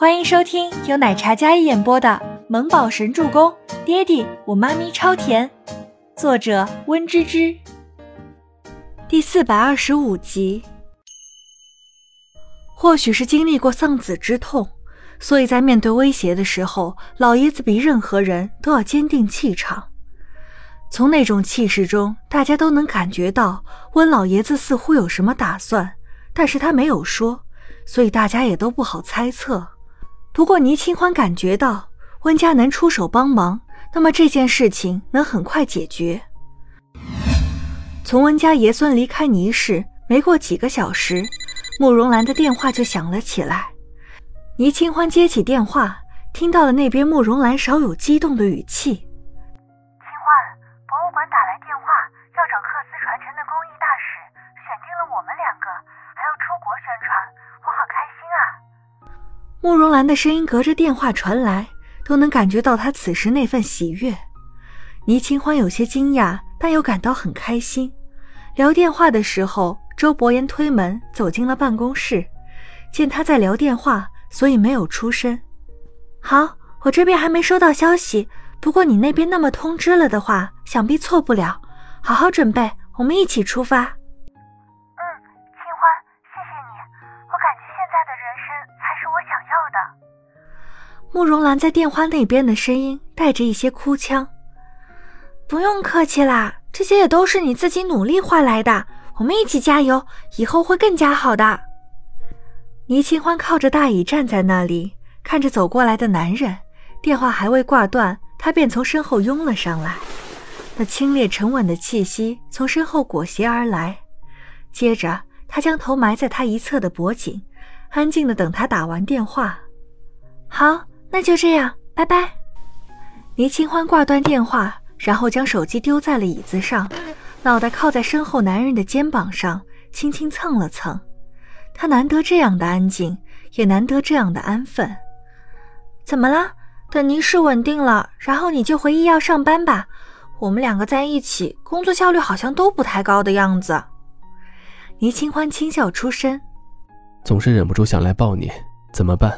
欢迎收听由奶茶嘉一演播的《萌宝神助攻》，爹地我妈咪超甜，作者温芝芝。第四百二十五集。或许是经历过丧子之痛，所以在面对威胁的时候，老爷子比任何人都要坚定气场。从那种气势中，大家都能感觉到温老爷子似乎有什么打算，但是他没有说，所以大家也都不好猜测。不过倪清欢感觉到温家能出手帮忙，那么这件事情能很快解决。从温家爷孙离开倪氏没过几个小时，慕容兰的电话就响了起来。倪清欢接起电话，听到了那边慕容兰少有激动的语气：“清欢，博物馆打来电话，要找克斯传承的工艺大使，选定了我们两个，还要出国宣传，！”慕容兰的声音隔着电话传来，都能感觉到她此时那份喜悦。倪清欢有些惊讶，但又感到很开心。聊电话的时候，周伯言推门走进了办公室，见他在聊电话，所以没有出声。好，我这边还没收到消息，不过你那边那么通知了的话，想必错不了。好好准备，我们一起出发。嗯，清欢，谢谢你，我感觉现在的人生才我想要的慕容兰在电话那边的声音带着一些哭腔：“不用客气啦，这些也都是你自己努力换来的。我们一起加油，以后会更加好的。”倪清欢靠着大椅站在那里，看着走过来的男人，电话还未挂断，他便从身后拥了上来。那清冽沉稳的气息从身后裹挟而来，接着他将头埋在他一侧的脖颈，安静的等他打完电话。好。那就这样，拜拜。倪清欢挂断电话，然后将手机丢在了椅子上，脑袋靠在身后男人的肩膀上，轻轻蹭了蹭。他难得这样的安静，也难得这样的安分。怎么了？等您事稳定了，然后你就回医药上班吧。我们两个在一起，工作效率好像都不太高的样子。倪清欢轻笑出声，总是忍不住想来抱你，怎么办？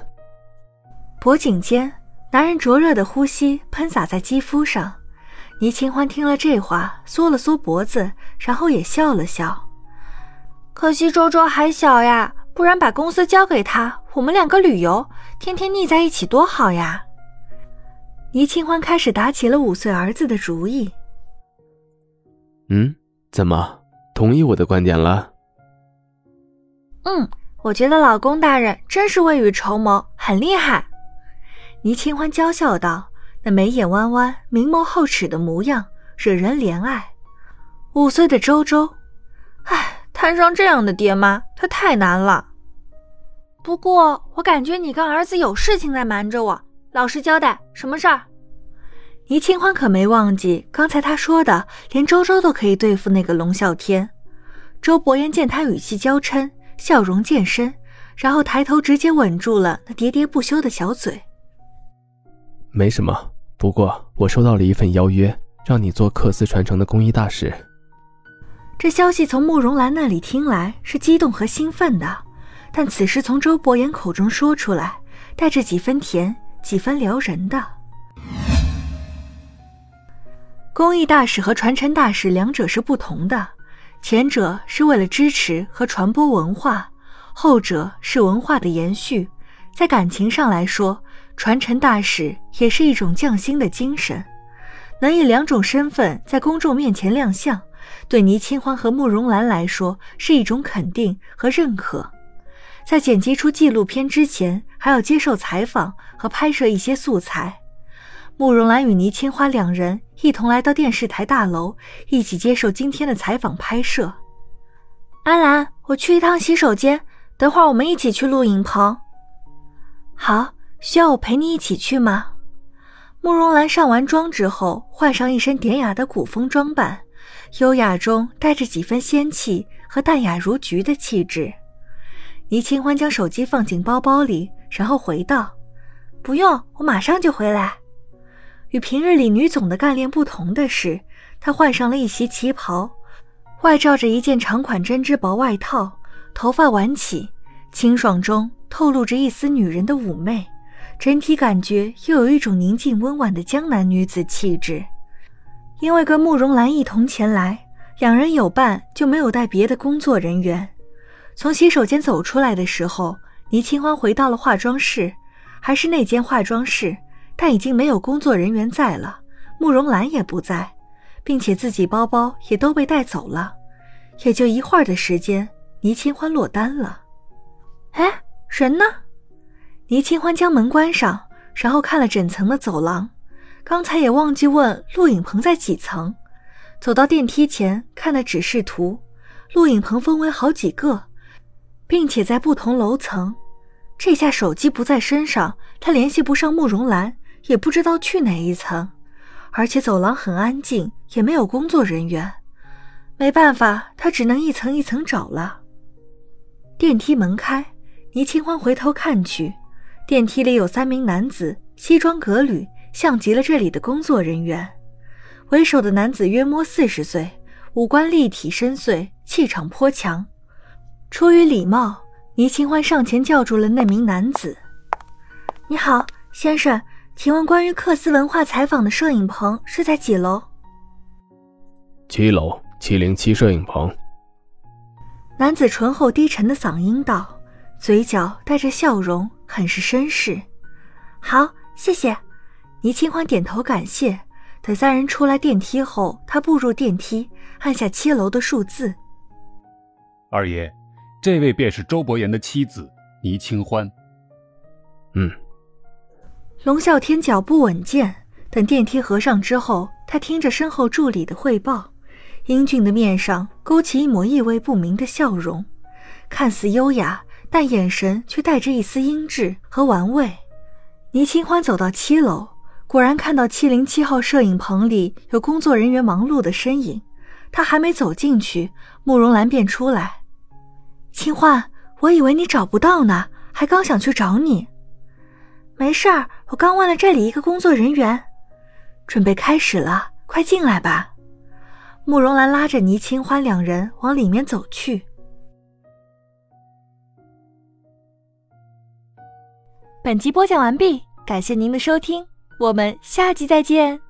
脖颈间，男人灼热的呼吸喷洒在肌肤上。倪清欢听了这话，缩了缩脖子，然后也笑了笑。可惜周周还小呀，不然把公司交给他，我们两个旅游，天天腻在一起多好呀。倪清欢开始打起了五岁儿子的主意。嗯，怎么同意我的观点了？嗯，我觉得老公大人真是未雨绸缪，很厉害。倪清欢娇笑道：“那眉眼弯弯、明眸皓齿的模样，惹人怜爱。五岁的周周，唉，摊上这样的爹妈，他太难了。不过，我感觉你跟儿子有事情在瞒着我，老实交代，什么事儿？”倪清欢可没忘记刚才他说的，连周周都可以对付那个龙啸天。周伯言见他语气娇嗔，笑容渐深，然后抬头直接吻住了那喋喋不休的小嘴。没什么，不过我收到了一份邀约，让你做克斯传承的工艺大使。这消息从慕容兰那里听来是激动和兴奋的，但此时从周伯言口中说出来，带着几分甜，几分撩人的。工艺大使和传承大使两者是不同的，前者是为了支持和传播文化，后者是文化的延续，在感情上来说。传承大使也是一种匠心的精神，能以两种身份在公众面前亮相，对倪清欢和慕容兰来说是一种肯定和认可。在剪辑出纪录片之前，还要接受采访和拍摄一些素材。慕容兰与倪清欢两人一同来到电视台大楼，一起接受今天的采访拍摄。阿兰，我去一趟洗手间，等会儿我们一起去录影棚。好。需要我陪你一起去吗？慕容兰上完妆之后，换上一身典雅的古风装扮，优雅中带着几分仙气和淡雅如菊的气质。倪清欢将手机放进包包里，然后回道：“不用，我马上就回来。”与平日里女总的干练不同的是，她换上了一袭旗袍，外罩着一件长款针织薄外套，头发挽起，清爽中。透露着一丝女人的妩媚，整体感觉又有一种宁静温婉的江南女子气质。因为跟慕容兰一同前来，两人有伴，就没有带别的工作人员。从洗手间走出来的时候，倪清欢回到了化妆室，还是那间化妆室，但已经没有工作人员在了，慕容兰也不在，并且自己包包也都被带走了。也就一会儿的时间，倪清欢落单了。哎，人呢？倪清欢将门关上，然后看了整层的走廊，刚才也忘记问陆影棚在几层。走到电梯前，看了指示图，陆影棚分为好几个，并且在不同楼层。这下手机不在身上，他联系不上慕容兰，也不知道去哪一层。而且走廊很安静，也没有工作人员。没办法，他只能一层一层找了。电梯门开，倪清欢回头看去，电梯里有三名男子，西装革履，像极了这里的工作人员。为首的男子约摸四十岁，五官立体深邃，气场颇强。出于礼貌，倪清欢上前叫住了那名男子：“你好，先生，请问关于克斯文化采访的摄影棚是在几楼？”“七楼。”七零七摄影棚，男子醇厚低沉的嗓音道，嘴角带着笑容，很是绅士。好，谢谢。倪清欢点头感谢。等三人出来电梯后，他步入电梯，按下七楼的数字。二爷，这位便是周伯言的妻子倪清欢。嗯。龙啸天脚步稳健，等电梯合上之后，他听着身后助理的汇报。英俊的面上勾起一抹意味不明的笑容，看似优雅，但眼神却带着一丝阴鸷和玩味。倪清欢走到七楼，果然看到七零七号摄影棚里有工作人员忙碌的身影。他还没走进去，慕容兰便出来：“清欢，我以为你找不到呢，还刚想去找你。没事儿，我刚问了这里一个工作人员，准备开始了，快进来吧。”慕容兰拉着倪清欢两人往里面走去。本集播讲完毕，感谢您的收听，我们下集再见。